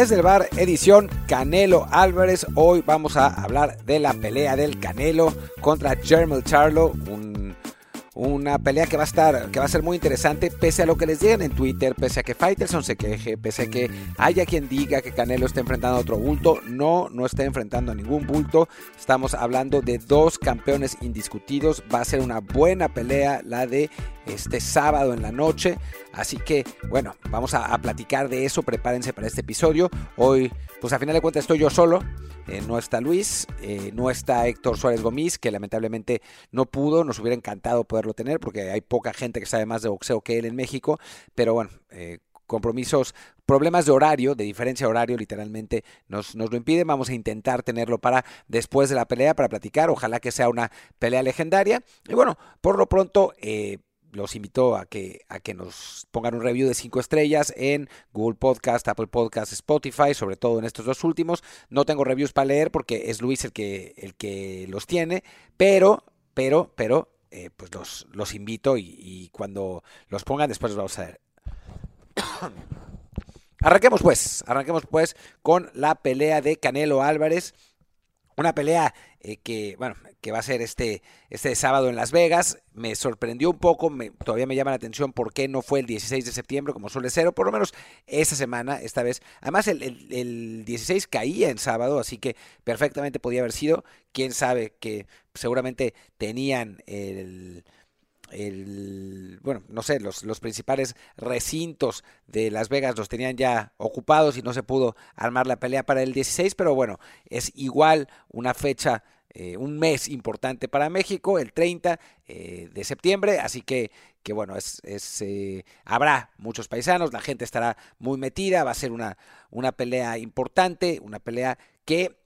Desde el bar, edición Canelo Álvarez. Hoy vamos a hablar de la pelea del Canelo contra Jermel Charlo, una pelea que va a estar, que va a ser muy interesante, pese a lo que les digan en Twitter, pese a que Fighterson se queje, pese a que haya quien diga que Canelo está enfrentando a otro bulto. No, no está enfrentando a ningún bulto. Estamos hablando de dos campeones indiscutidos. Va a ser una buena pelea la de este sábado en la noche. Así que, bueno, vamos a, platicar de eso. Prepárense para este episodio. Hoy, pues a final de cuentas, estoy yo solo. Eh, no está Luis, eh, no está Héctor Suárez Gómez, que lamentablemente no pudo. Nos hubiera encantado poderlo tener porque hay poca gente que sabe más de boxeo que él en México. Pero bueno, eh, compromisos, problemas de horario, de diferencia de horario, literalmente nos, nos, lo impiden. Vamos a intentar tenerlo para después de la pelea, para platicar. Ojalá que sea una pelea legendaria. Y bueno, por lo pronto, los invito a que, a que nos pongan un review de 5 estrellas en Google Podcast, Apple Podcast, Spotify, sobre todo en estos dos últimos. No tengo reviews para leer porque es Luis el que, el que los tiene, pero, pero, pero, eh, pues los, los invito y, cuando los pongan después los vamos a ver. arranquemos pues, arranquemos pues con la pelea de Canelo Álvarez. Una pelea eh, que, bueno, que va a ser este, este sábado en Las Vegas. Me sorprendió un poco, me, todavía me llama la atención por qué no fue el 16 de septiembre como suele ser, o por lo menos esa semana, esta vez. Además, el, el, 16 caía en sábado, así que perfectamente podía haber sido. Quién sabe que seguramente tenían el el, bueno, no sé, los, los, principales recintos de Las Vegas los tenían ya ocupados y no se pudo armar la pelea para el 16, pero bueno, es igual una fecha eh, un mes importante para México, el 30 eh, de septiembre, así que, que bueno, es, eh, habrá muchos paisanos, la gente estará muy metida, va a ser una, una pelea importante, una pelea que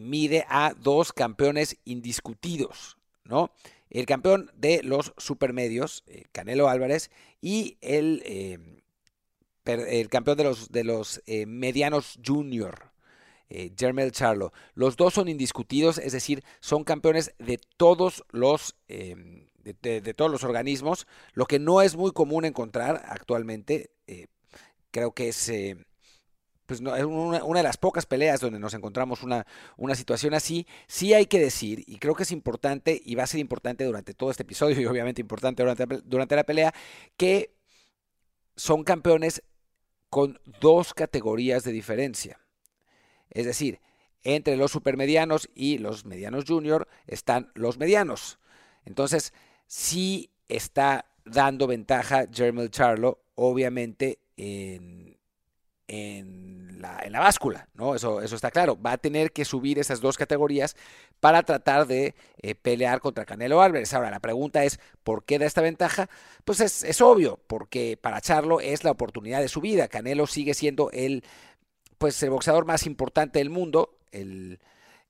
mide a dos campeones indiscutidos, ¿no? El campeón de los supermedios, Canelo Álvarez, y el, el campeón de los, de los medianos junior, eh, Charlo. Los dos son indiscutidos, es decir, son campeones de todos los... De, todos los organismos, lo que no es muy común encontrar actualmente, eh, creo que es, eh, pues no, es una, de las pocas peleas donde nos encontramos una, una situación así, sí hay que decir, y creo que es importante, y va a ser importante durante todo este episodio, y obviamente importante durante, durante la pelea, que son campeones con dos categorías de diferencia. Es decir, entre los supermedianos y los medianos junior están los medianos. Entonces, sí está dando ventaja Jermel Charlo, obviamente, en, la, báscula, ¿no? Eso, eso está claro. Va a tener que subir esas dos categorías para tratar de eh, pelear contra Canelo Álvarez. Ahora, la pregunta es, ¿por qué da esta ventaja? Pues es, es obvio, porque para Charlo es la oportunidad de su vida. Canelo sigue siendo el pues el boxeador más importante del mundo, el,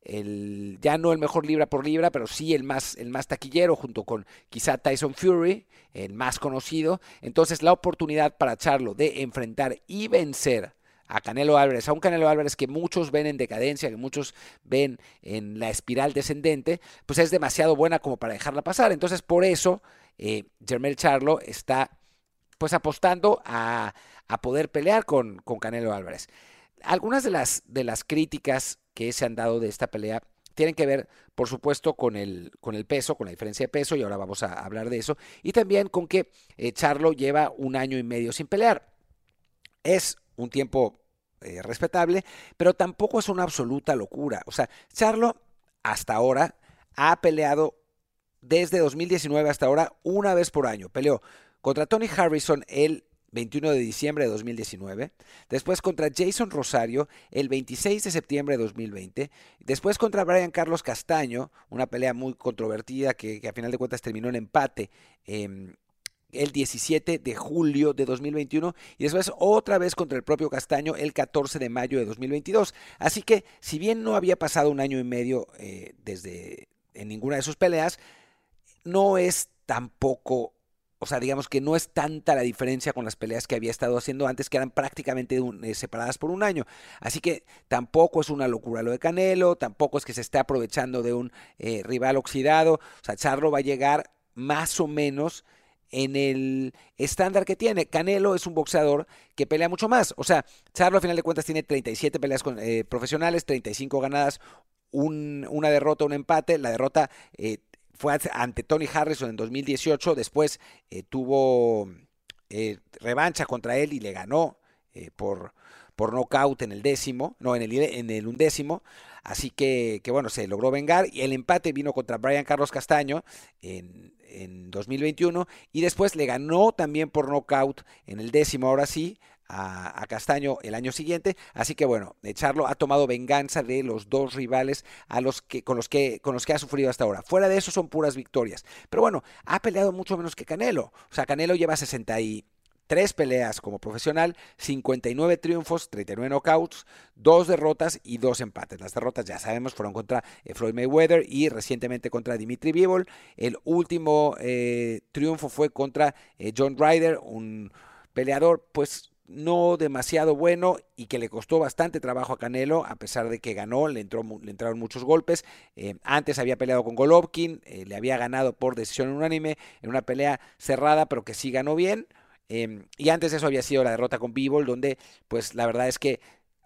ya no el mejor libra por libra, pero sí el más, el más taquillero, junto con quizá Tyson Fury, el más conocido. Entonces la oportunidad para Charlo de enfrentar y vencer a Canelo Álvarez, a un Canelo Álvarez que muchos ven en decadencia, que muchos ven en la espiral descendente, pues es demasiado buena como para dejarla pasar. Entonces por eso eh, Charlo está pues apostando a, poder pelear con, con Canelo Álvarez. Algunas de las, de las críticas que se han dado de esta pelea tienen que ver, por supuesto, con el, con el peso, con la diferencia de peso, y ahora vamos a hablar de eso, y también con que eh, Charlo lleva un año y medio sin pelear. Es un tiempo eh, respetable, pero tampoco es una absoluta locura. O sea, Charlo hasta ahora ha peleado desde 2019 hasta ahora una vez por año. Peleó contra Tony Harrison el 21 de diciembre de 2019, después contra Jason Rosario el 26 de septiembre de 2020, después contra Brian Carlos Castaño, una pelea muy controvertida que, a final de cuentas terminó en empate em, el 17 de julio de 2021 y después otra vez contra el propio Castaño el 14 de mayo de 2022. Así que si bien no había pasado un año y medio eh, desde en ninguna de sus peleas, no es tampoco o sea, digamos que no es tanta la diferencia con las peleas que había estado haciendo antes, que eran prácticamente eh, separadas por un año. Así que tampoco es una locura lo de Canelo, tampoco es que se esté aprovechando de un eh, rival oxidado. O sea, Charlo va a llegar más o menos en el estándar que tiene. Canelo es un boxeador que pelea mucho más. O sea, Charlo a final de cuentas tiene 37 peleas eh, profesionales, 35 ganadas, una derrota, un empate. La derrota fue ante Tony Harrison en 2018. Después eh, tuvo revancha contra él y le ganó por, por nocaut en el décimo, no, en el, en el undécimo. Así que, que, bueno, se logró vengar. Y el empate vino contra Brian Carlos Castaño en, en 2021. Y después le ganó también por nocaut en el décimo, ahora sí, a, Castaño el año siguiente. Así que bueno, Charlo ha tomado venganza de los dos rivales a los que, con, los que, con los que ha sufrido hasta ahora. Fuera de eso son puras victorias. Pero bueno, ha peleado mucho menos que Canelo. O sea, Canelo lleva 60 y tres peleas como profesional, 59 triunfos, 39 knockouts, dos derrotas y dos empates. Las derrotas, ya sabemos, fueron contra eh, Floyd Mayweather y recientemente contra Dimitri Bivol. El último eh, triunfo fue contra eh, John Ryder, un peleador, pues no demasiado bueno y que le costó bastante trabajo a Canelo, a pesar de que ganó, le, entró, le entraron muchos golpes. antes había peleado con Golovkin, le había ganado por decisión unánime en una pelea cerrada, pero que sí ganó bien. Em, y antes de eso había sido la derrota con Bivol, donde pues la verdad es que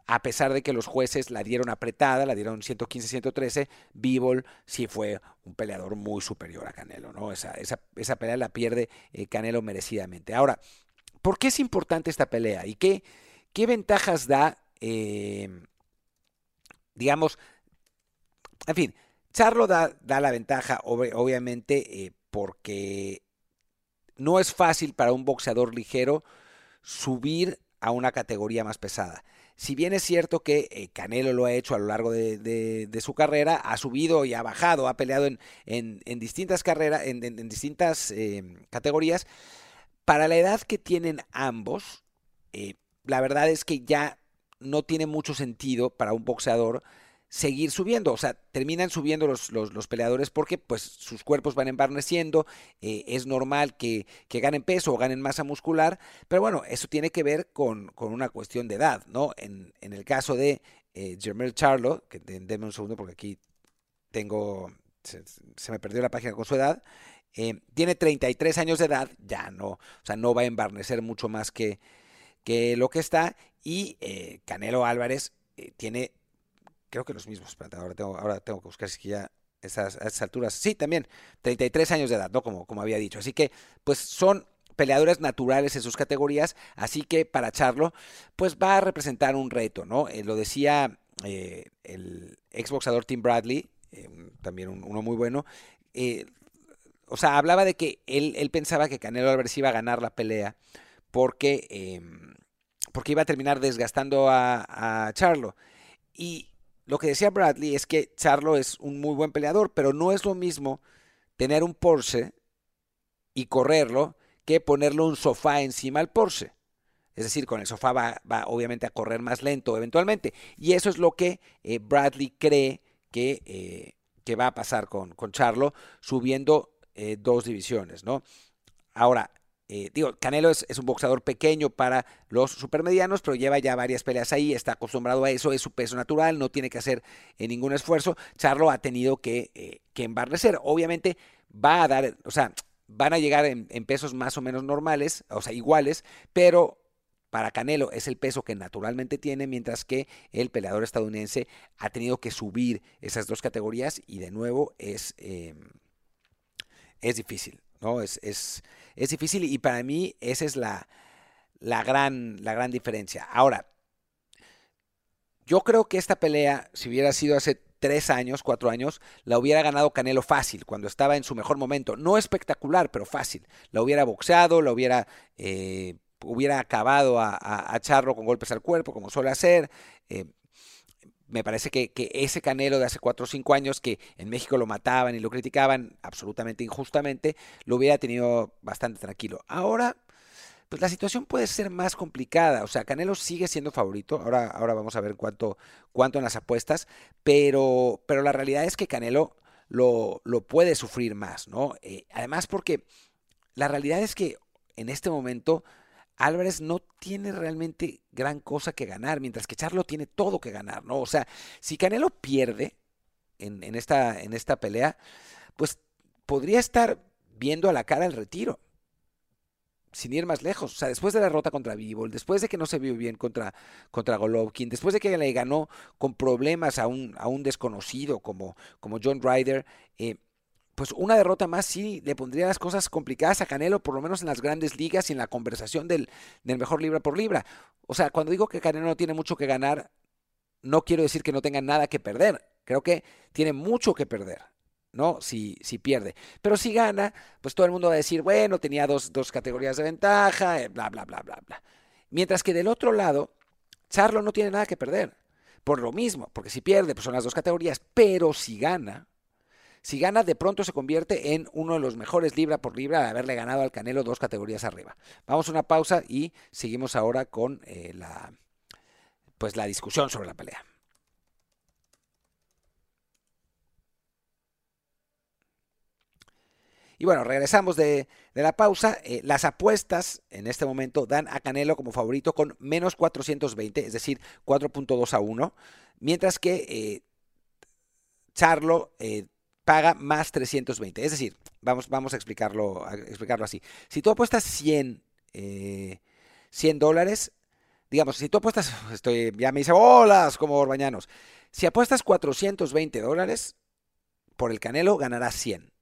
a pesar de que los jueces la dieron apretada, la dieron 115-113, Bivol sí fue un peleador muy superior a Canelo, ¿no? Esa, esa, esa pelea la pierde eh, Canelo merecidamente. Ahora, ¿por qué es importante esta pelea? ¿Y qué, qué ventajas da, em, digamos, en fin, Charlo da, da la ventaja, obviamente, eh, porque no es fácil para un boxeador ligero subir a una categoría más pesada. Si bien es cierto que eh, Canelo lo ha hecho a lo largo de, su carrera, ha subido y ha bajado, ha peleado en, distintas carreras, en, distintas eh, categorías, para la edad que tienen ambos, eh, la verdad es que ya no tiene mucho sentido para un boxeador seguir subiendo. O sea, terminan subiendo los, los, peleadores porque pues sus cuerpos van embarneciendo, eh, es normal que, ganen peso o ganen masa muscular, pero bueno, eso tiene que ver con, una cuestión de edad, ¿no? En, el caso de eh, Jermel Charlo, que denme un segundo porque aquí tengo, se, me perdió la página con su edad, eh, tiene 33 años de edad, ya no, o sea, no va a embarnecer mucho más que, que lo que está, y eh, Canelo Álvarez tiene creo que los mismos. ahora tengo, ahora tengo que buscar si ya esas, a esas alturas. Sí, también, 33 años de edad, ¿no? Como, como había dicho. Así que, pues son peleadores naturales en sus categorías, así que para Charlo, pues va a representar un reto, ¿no? Eh, lo decía eh, el exboxador Tim Bradley, eh, también uno muy bueno, o sea, hablaba de que él, él, pensaba que Canelo Álvarez iba a ganar la pelea porque, em, porque iba a terminar desgastando a, Charlo. Y lo que decía Bradley es que Charlo es un muy buen peleador, pero no es lo mismo tener un Porsche y correrlo que ponerle un sofá encima al Porsche. Es decir, con el sofá va, obviamente a correr más lento eventualmente. Y eso es lo que eh, Bradley cree que, eh, que, va a pasar con, con Charlo, subiendo eh, dos divisiones, ¿no? Ahora, eh, digo, Canelo es, un boxeador pequeño para los supermedianos, pero lleva ya varias peleas ahí, está acostumbrado a eso, es su peso natural, no tiene que hacer eh, ningún esfuerzo. Charlo ha tenido que, que embarnecer. Obviamente va a dar, o sea, van a llegar en, pesos más o menos normales, o sea, iguales, pero para Canelo es el peso que naturalmente tiene, mientras que el peleador estadounidense ha tenido que subir esas dos categorías y de nuevo es, em, es difícil, ¿no? Es, es, es difícil y para mí esa es la, la, gran, la gran diferencia. Ahora, yo creo que esta pelea, si hubiera sido hace tres años, cuatro años, la hubiera ganado Canelo fácil, cuando estaba en su mejor momento. No espectacular, pero fácil. La hubiera boxeado, la hubiera, eh, hubiera acabado a, a, Charro con golpes al cuerpo, como suele hacer. Eh, me parece que, ese Canelo de hace 4 o 5 años, que en México lo mataban y lo criticaban absolutamente injustamente, lo hubiera tenido bastante tranquilo. Ahora, pues la situación puede ser más complicada. O sea, Canelo sigue siendo favorito. Ahora, ahora vamos a ver cuánto, cuánto en las apuestas. Pero, pero la realidad es que Canelo lo, lo puede sufrir más, ¿no? Eh, además, porque la realidad es que en este momento Álvarez no tiene realmente gran cosa que ganar, mientras que Charlo tiene todo que ganar, ¿no? O sea, si Canelo pierde en, esta, en esta pelea, pues podría estar viendo a la cara el retiro. sin ir más lejos, o sea, después de la derrota contra Bivol, después de que no se vio bien contra, contra Golovkin, después de que le ganó con problemas a un, a un desconocido como, como John Ryder, eh, pues una derrota más sí le pondría las cosas complicadas a Canelo, por lo menos en las grandes ligas y en la conversación del, del mejor libra por libra. O sea, cuando digo que Canelo no tiene mucho que ganar, no quiero decir que no tenga nada que perder. Creo que tiene mucho que perder. ¿no? Si, si pierde. Pero si gana, pues todo el mundo va a decir, bueno, tenía dos, dos categorías de ventaja, eh, bla, bla, bla, bla, bla. Mientras que del otro lado, Charlo no tiene nada que perder. Por lo mismo, porque si pierde, pues son las dos categorías, pero si gana, si gana, de pronto se convierte en uno de los mejores libra por libra de haberle ganado al Canelo dos categorías arriba. Vamos a una pausa y seguimos ahora con eh, la, pues la discusión sobre la pelea. Y bueno, regresamos de, la pausa. Eh, las apuestas en este momento dan a Canelo como favorito con menos 420, es decir, 4.2 a 1, mientras que eh, Charlo paga más 320. Es decir, vamos, vamos a, explicarlo, explicarlo así. Si tú apuestas 100, 100 dólares, digamos, si tú apuestas, estoy, ya me dice, hola, como Orbañanos. Si apuestas 420 dólares por el Canelo, ganarás 100.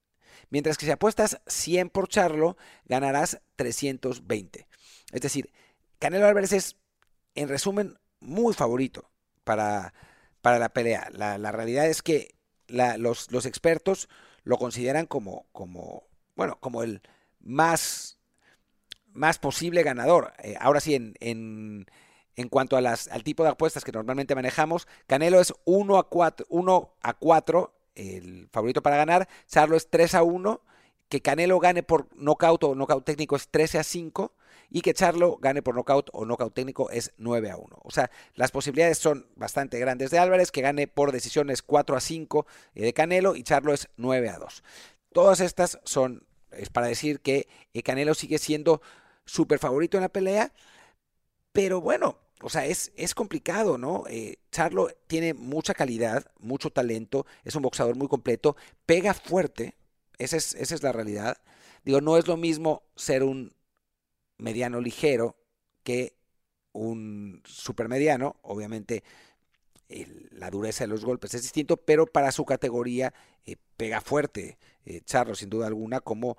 Mientras que si apuestas 100 por Charlo, ganarás 320. Es decir, Canelo Álvarez es, en resumen, muy favorito para, para la pelea. La, realidad es que los, los, expertos lo consideran como, como, bueno, como el más, más posible ganador. Eh, ahora sí, en, en, en cuanto a las, al tipo de apuestas que normalmente manejamos, Canelo es 1 a 4, 1 a 4 el favorito para ganar. Charlo es 3 a 1. Que Canelo gane por nocaut o nocaut técnico es 13 a 5. Y que Charlo gane por nocaut o nocaut técnico es 9 a 1. O sea, las posibilidades son bastante grandes de Álvarez. Que gane por decisiones 4 a 5 eh, de Canelo. Y Charlo es 9 a 2. Todas estas son, es para decir que eh, Canelo sigue siendo súper favorito en la pelea. Pero bueno, o sea, es, es complicado, ¿no? Eh, Charlo tiene mucha calidad, mucho talento, es un boxeador muy completo, pega fuerte, esa es, esa es la realidad. Digo, no es lo mismo ser un mediano ligero que un supermediano, obviamente la dureza de los golpes es distinto, pero para su categoría eh, pega fuerte eh, Charlo, sin duda alguna, como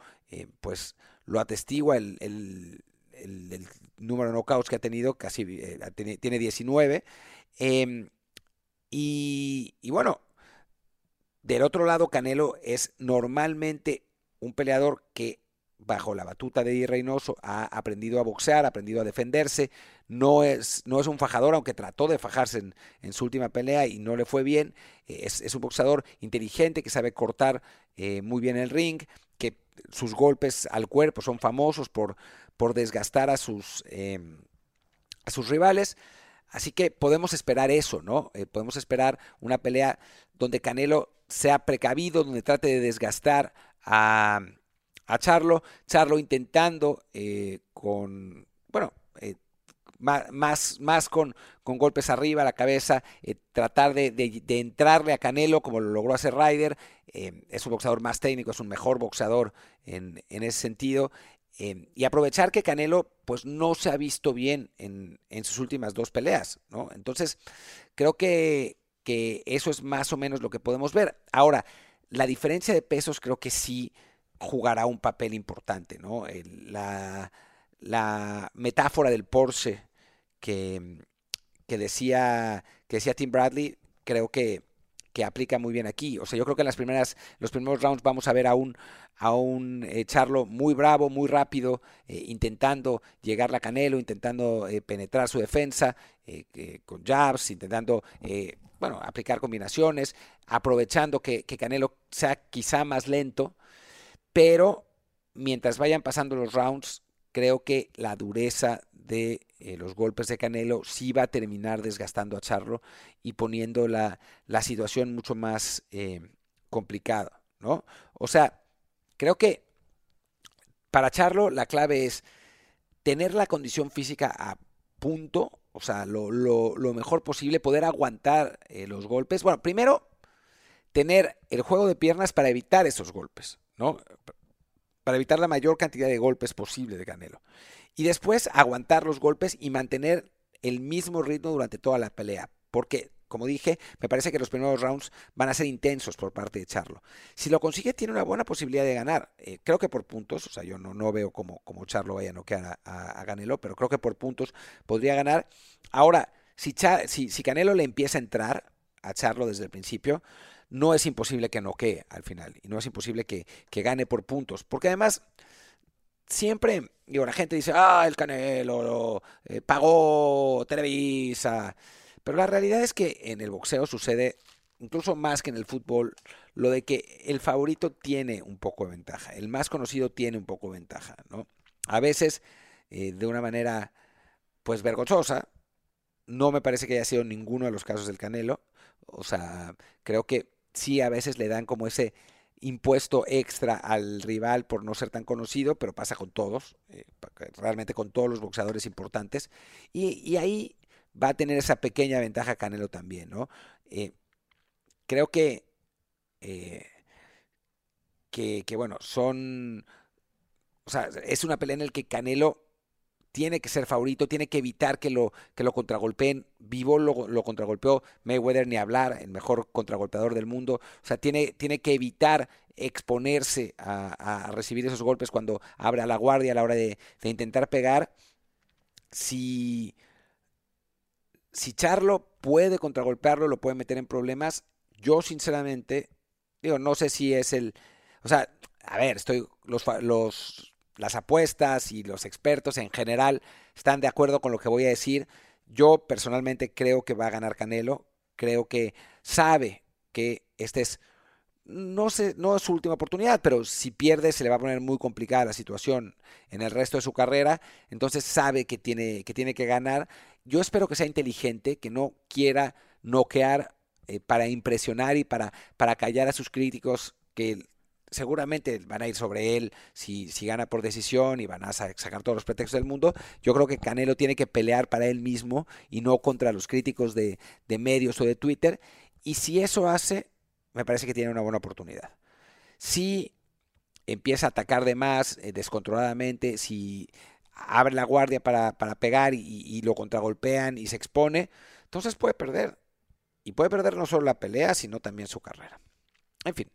pues lo atestigua el, el, número de knockouts que ha tenido, casi eh, tiene 19. Em, y, bueno, del otro lado, Canelo es normalmente un peleador que bajo la batuta de Eddie Reynoso ha aprendido a boxear, ha aprendido a defenderse, no es, no es un fajador, aunque trató de fajarse en, su última pelea y no le fue bien, es, es un boxeador inteligente que sabe cortar eh, muy bien el ring, que sus golpes al cuerpo son famosos por, por desgastar a sus, em, a sus rivales. Así que podemos esperar eso, ¿no? Eh, podemos esperar una pelea donde Canelo sea precavido, donde trate de desgastar a, a Charlo, Charlo intentando eh, con, bueno, eh, más, más con, con, golpes arriba la cabeza, tratar de, de, entrarle a Canelo como lo logró hacer Ryder. es un boxeador más técnico, es un mejor boxeador en, en ese sentido. Y aprovechar que Canelo pues no se ha visto bien en, sus últimas dos peleas, ¿no? Entonces, creo que, que, eso es más o menos lo que podemos ver. Ahora, la diferencia de pesos creo que sí jugará un papel importante, ¿no? la, la, metáfora del Porsche que, que, decía, que decía Tim Bradley, creo que, que aplica muy bien aquí. O sea, yo creo que en las primeras, los primeros rounds vamos a ver a un, a un eh, Charlo muy bravo, muy rápido, eh, intentando llegar a Canelo, intentando eh, penetrar su defensa con jabs, intentando, bueno, aplicar combinaciones, aprovechando que, que Canelo sea quizá más lento, pero mientras vayan pasando los rounds, creo que la dureza de eh, los golpes de Canelo sí va a terminar desgastando a Charlo y poniendo la, situación mucho más eh, complicada, ¿no? O sea, creo que para Charlo la clave es tener la condición física a punto, o sea, lo, mejor posible, poder aguantar eh, los golpes. Bueno, primero, tener el juego de piernas para evitar esos golpes, ¿no? para evitar la mayor cantidad de golpes posible de Canelo. Y después aguantar los golpes y mantener el mismo ritmo durante toda la pelea. Porque, como dije, me parece que los primeros rounds van a ser intensos por parte de Charlo. Si lo consigue, tiene una buena posibilidad de ganar. Eh, creo que por puntos, o sea, yo no, no veo como, como Charlo vaya a noquear a, a, Canelo, pero creo que por puntos podría ganar. Ahora, si, si, si Canelo le empieza a entrar a Charlo desde el principio, no es imposible que noquee al final y no es imposible que, que gane por puntos. Porque además, siempre, la gente dice, ah, el Canelo eh, pagó Televisa. Pero la realidad es que en el boxeo sucede, incluso más que en el fútbol, lo de que el favorito tiene un poco de ventaja, el más conocido tiene un poco de ventaja, ¿no? A veces, eh, de una manera, pues vergonzosa, no me parece que haya sido ninguno de los casos del Canelo. O sea, creo que sí a veces le dan como ese impuesto extra al rival por no ser tan conocido, pero pasa con todos, eh, realmente con todos los boxeadores importantes. Y, ahí va a tener esa pequeña ventaja Canelo también, ¿no? Eh, creo que, eh, que, que, bueno, son, o sea, es una pelea en la que Canelo tiene que ser favorito, tiene que evitar que lo, que lo contragolpeen. Vivo lo, contragolpeó Mayweather ni hablar, el mejor contragolpeador del mundo. O sea, tiene, tiene que evitar exponerse a, recibir esos golpes cuando abre la guardia a la hora de, intentar pegar. Si, si Charlo puede contragolpearlo, lo puede meter en problemas. Yo, sinceramente, digo, no sé si es el. O sea, a ver, estoy. Los las apuestas y los expertos en general están de acuerdo con lo que voy a decir. Yo personalmente creo que va a ganar Canelo. Creo que sabe que este es, no, sé, no es su última oportunidad, pero si pierde se le va a poner muy complicada la situación en el resto de su carrera. Entonces sabe que tiene que, tiene que ganar. Yo espero que sea inteligente, que no quiera noquear eh, para impresionar y para, para callar a sus críticos que seguramente van a ir sobre él si, si, gana por decisión y van a sacar todos los pretextos del mundo. Yo creo que Canelo tiene que pelear para él mismo y no contra los críticos de, de medios o de Twitter. Y si eso hace, me parece que tiene una buena oportunidad. Si empieza a atacar de más eh, descontroladamente, si abre la guardia para, para pegar y, y, lo contragolpean y se expone, entonces puede perder. Y puede perder no solo la pelea, sino también su carrera. En fin,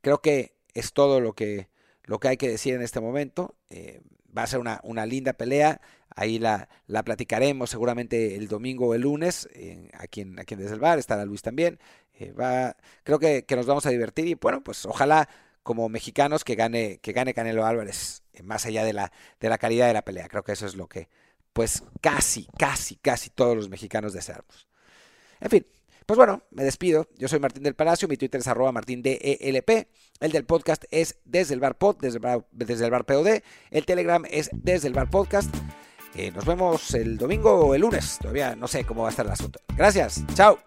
Creo que es todo lo que, lo que hay que decir en este momento. Eh, va a ser una, una, linda pelea. Ahí la, la, platicaremos seguramente el domingo o el lunes, aquí, en, aquí en Desde el Bar, estará Luis también. Eh, va, creo que, que, nos vamos a divertir y bueno, pues ojalá como mexicanos que gane, que gane Canelo Álvarez, eh, más allá de la, de la calidad de la pelea. Creo que eso es lo que pues casi, casi, casi todos los mexicanos deseamos. En fin, pues bueno, me despido. Yo soy Martín del Palacio, mi Twitter es arroba martindelp. El del podcast es desde el bar pod, desde el bar, el POD. El Telegram es desde el bar podcast. Eh, nos vemos el domingo o el lunes. Todavía no sé cómo va a estar el asunto. Gracias. Chao.